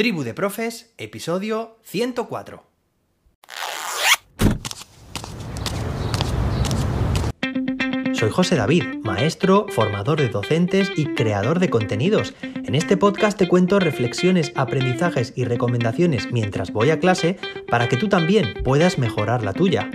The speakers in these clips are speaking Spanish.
Tribu de Profes, episodio 104. Soy José David, maestro, formador de docentes y creador de contenidos. En este podcast te cuento reflexiones, aprendizajes y recomendaciones mientras voy a clase para que tú también puedas mejorar la tuya.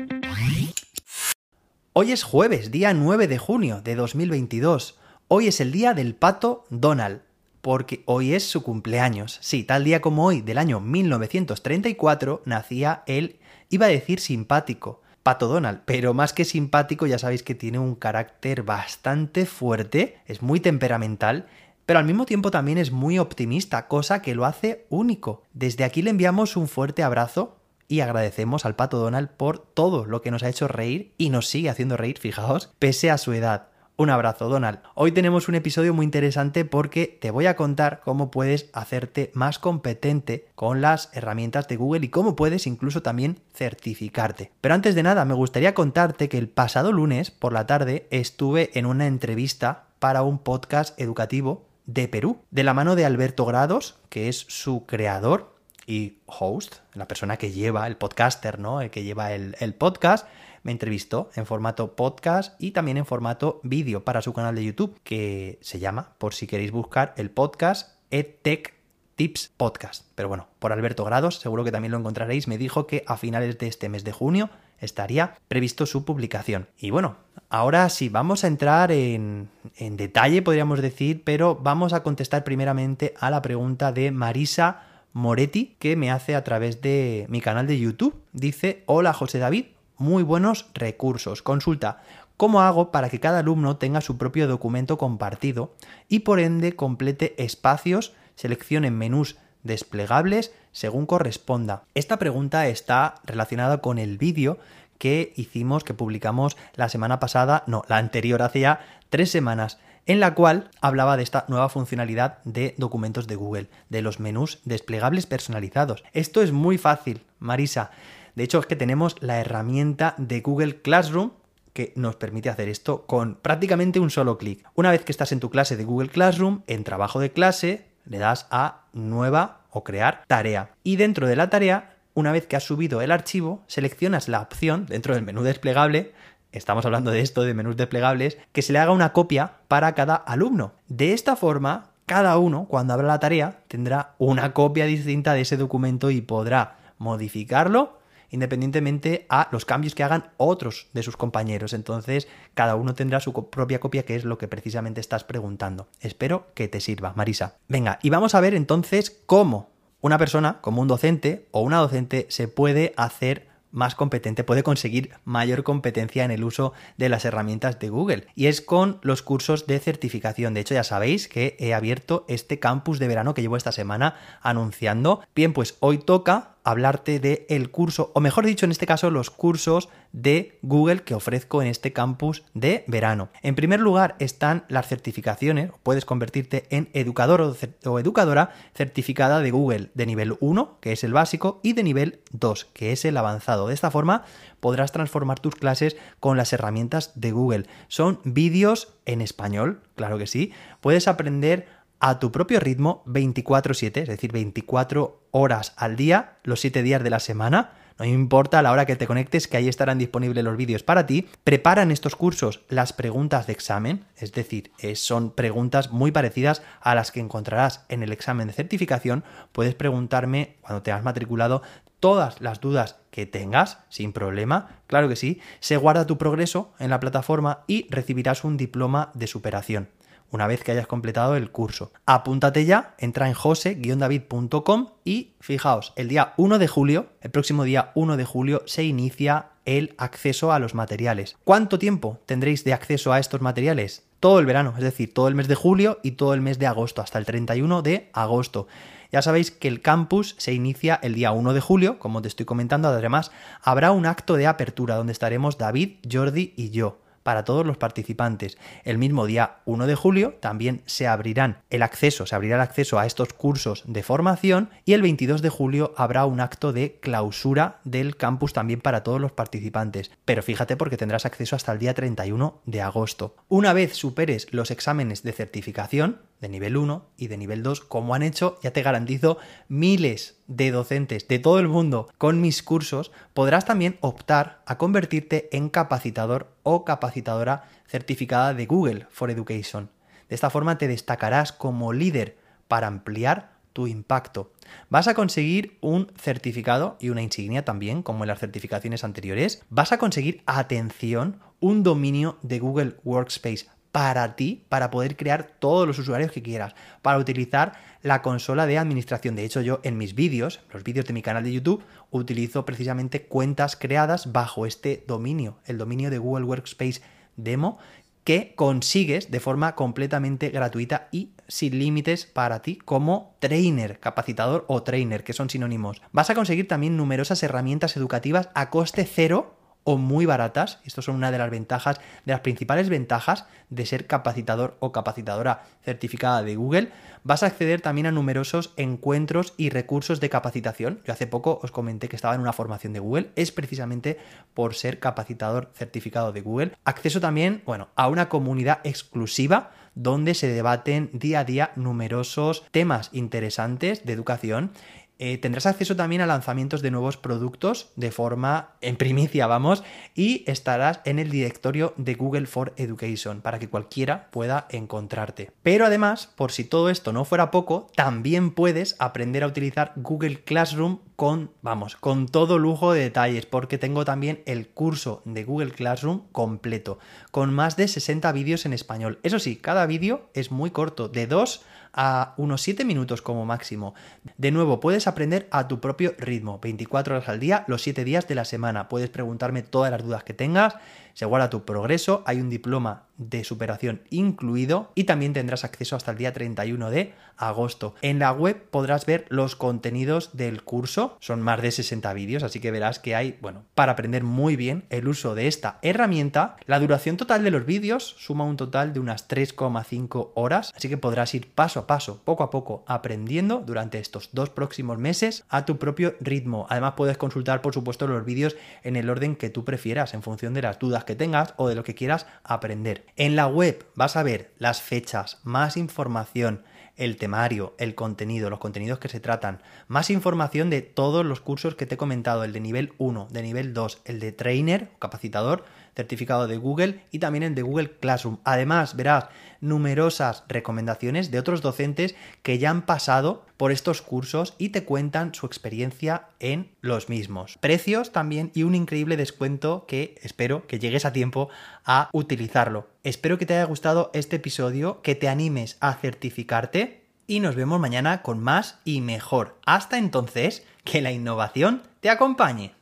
Hoy es jueves, día 9 de junio de 2022. Hoy es el día del pato Donald, porque hoy es su cumpleaños. Sí, tal día como hoy del año 1934 nacía el, iba a decir simpático, Pato Donald, pero más que simpático ya sabéis que tiene un carácter bastante fuerte, es muy temperamental, pero al mismo tiempo también es muy optimista, cosa que lo hace único. Desde aquí le enviamos un fuerte abrazo y agradecemos al Pato Donald por todo lo que nos ha hecho reír y nos sigue haciendo reír, fijaos, pese a su edad. Un abrazo, Donald. Hoy tenemos un episodio muy interesante porque te voy a contar cómo puedes hacerte más competente con las herramientas de Google y cómo puedes incluso también certificarte. Pero antes de nada, me gustaría contarte que el pasado lunes por la tarde estuve en una entrevista para un podcast educativo de Perú, de la mano de Alberto Grados, que es su creador y host, la persona que lleva el podcaster, ¿no? El que lleva el, el podcast me entrevistó en formato podcast y también en formato vídeo para su canal de YouTube, que se llama, por si queréis buscar, el podcast EdTech Tips Podcast. Pero bueno, por Alberto Grados, seguro que también lo encontraréis, me dijo que a finales de este mes de junio estaría previsto su publicación. Y bueno, ahora sí, vamos a entrar en, en detalle, podríamos decir, pero vamos a contestar primeramente a la pregunta de Marisa Moretti, que me hace a través de mi canal de YouTube. Dice, hola José David, muy buenos recursos. Consulta, ¿cómo hago para que cada alumno tenga su propio documento compartido y por ende complete espacios, seleccione menús desplegables según corresponda? Esta pregunta está relacionada con el vídeo que hicimos, que publicamos la semana pasada, no, la anterior, hace ya tres semanas, en la cual hablaba de esta nueva funcionalidad de documentos de Google, de los menús desplegables personalizados. Esto es muy fácil, Marisa. De hecho, es que tenemos la herramienta de Google Classroom que nos permite hacer esto con prácticamente un solo clic. Una vez que estás en tu clase de Google Classroom, en trabajo de clase, le das a nueva o crear tarea. Y dentro de la tarea, una vez que has subido el archivo, seleccionas la opción dentro del menú desplegable estamos hablando de esto, de menús desplegables, que se le haga una copia para cada alumno. De esta forma, cada uno, cuando abra la tarea, tendrá una copia distinta de ese documento y podrá modificarlo independientemente a los cambios que hagan otros de sus compañeros. Entonces, cada uno tendrá su propia copia, que es lo que precisamente estás preguntando. Espero que te sirva, Marisa. Venga, y vamos a ver entonces cómo una persona, como un docente o una docente, se puede hacer más competente, puede conseguir mayor competencia en el uso de las herramientas de Google. Y es con los cursos de certificación. De hecho, ya sabéis que he abierto este campus de verano que llevo esta semana anunciando. Bien, pues hoy toca hablarte de el curso, o mejor dicho, en este caso, los cursos de Google que ofrezco en este campus de verano. En primer lugar están las certificaciones, puedes convertirte en educador o, educadora certificada de Google de nivel 1, que es el básico, y de nivel 2, que es el avanzado. De esta forma podrás transformar tus clases con las herramientas de Google. Son vídeos en español, claro que sí. Puedes aprender a tu propio ritmo 24/7, es decir, 24 horas al día, los 7 días de la semana. No importa la hora que te conectes, que ahí estarán disponibles los vídeos para ti. Preparan estos cursos las preguntas de examen, es decir, eh, son preguntas muy parecidas a las que encontrarás en el examen de certificación. Puedes preguntarme cuando te has matriculado todas las dudas que tengas, sin problema, claro que sí. Se guarda tu progreso en la plataforma y recibirás un diploma de superación una vez que hayas completado el curso. Apúntate ya, entra en jose-david.com y fijaos, el día 1 de julio, el próximo día 1 de julio, se inicia el acceso a los materiales. ¿Cuánto tiempo tendréis de acceso a estos materiales? Todo el verano, es decir, todo el mes de julio y todo el mes de agosto, hasta el 31 de agosto. Ya sabéis que el campus se inicia el día 1 de julio, como te estoy comentando, además habrá un acto de apertura donde estaremos David, Jordi y yo para todos los participantes. El mismo día 1 de julio también se abrirán el acceso, se abrirá el acceso a estos cursos de formación y el 22 de julio habrá un acto de clausura del campus también para todos los participantes. Pero fíjate porque tendrás acceso hasta el día 31 de agosto. Una vez superes los exámenes de certificación, de nivel 1 y de nivel 2, como han hecho, ya te garantizo, miles de docentes de todo el mundo con mis cursos, podrás también optar a convertirte en capacitador o capacitadora certificada de Google for Education. De esta forma te destacarás como líder para ampliar tu impacto. Vas a conseguir un certificado y una insignia también, como en las certificaciones anteriores. Vas a conseguir, atención, un dominio de Google Workspace para ti, para poder crear todos los usuarios que quieras, para utilizar la consola de administración. De hecho, yo en mis vídeos, los vídeos de mi canal de YouTube, utilizo precisamente cuentas creadas bajo este dominio, el dominio de Google Workspace Demo, que consigues de forma completamente gratuita y sin límites para ti como trainer, capacitador o trainer, que son sinónimos. Vas a conseguir también numerosas herramientas educativas a coste cero o muy baratas. Estas son una de las ventajas, de las principales ventajas de ser capacitador o capacitadora certificada de Google. Vas a acceder también a numerosos encuentros y recursos de capacitación. Yo hace poco os comenté que estaba en una formación de Google. Es precisamente por ser capacitador certificado de Google. Acceso también, bueno, a una comunidad exclusiva donde se debaten día a día numerosos temas interesantes de educación eh, tendrás acceso también a lanzamientos de nuevos productos de forma en primicia, vamos, y estarás en el directorio de Google for Education para que cualquiera pueda encontrarte. Pero además, por si todo esto no fuera poco, también puedes aprender a utilizar Google Classroom con, vamos, con todo lujo de detalles, porque tengo también el curso de Google Classroom completo, con más de 60 vídeos en español. Eso sí, cada vídeo es muy corto, de 2 a unos 7 minutos como máximo. De nuevo, puedes aprender a tu propio ritmo, 24 horas al día, los 7 días de la semana. Puedes preguntarme todas las dudas que tengas, se guarda tu progreso, hay un diploma de superación incluido y también tendrás acceso hasta el día 31 de agosto. En la web podrás ver los contenidos del curso, son más de 60 vídeos, así que verás que hay, bueno, para aprender muy bien el uso de esta herramienta. La duración total de los vídeos suma un total de unas 3,5 horas, así que podrás ir paso a paso, poco a poco, aprendiendo durante estos dos próximos meses a tu propio ritmo. Además puedes consultar, por supuesto, los vídeos en el orden que tú prefieras, en función de las dudas que tengas o de lo que quieras aprender. En la web vas a ver las fechas, más información, el temario, el contenido, los contenidos que se tratan, más información de todos los cursos que te he comentado, el de nivel 1, de nivel 2, el de trainer, capacitador, certificado de Google y también el de Google Classroom. Además, verás numerosas recomendaciones de otros docentes que ya han pasado por estos cursos y te cuentan su experiencia en los mismos. Precios también y un increíble descuento que espero que llegues a tiempo a utilizarlo. Espero que te haya gustado este episodio, que te animes a certificarte y nos vemos mañana con más y mejor. Hasta entonces, que la innovación te acompañe.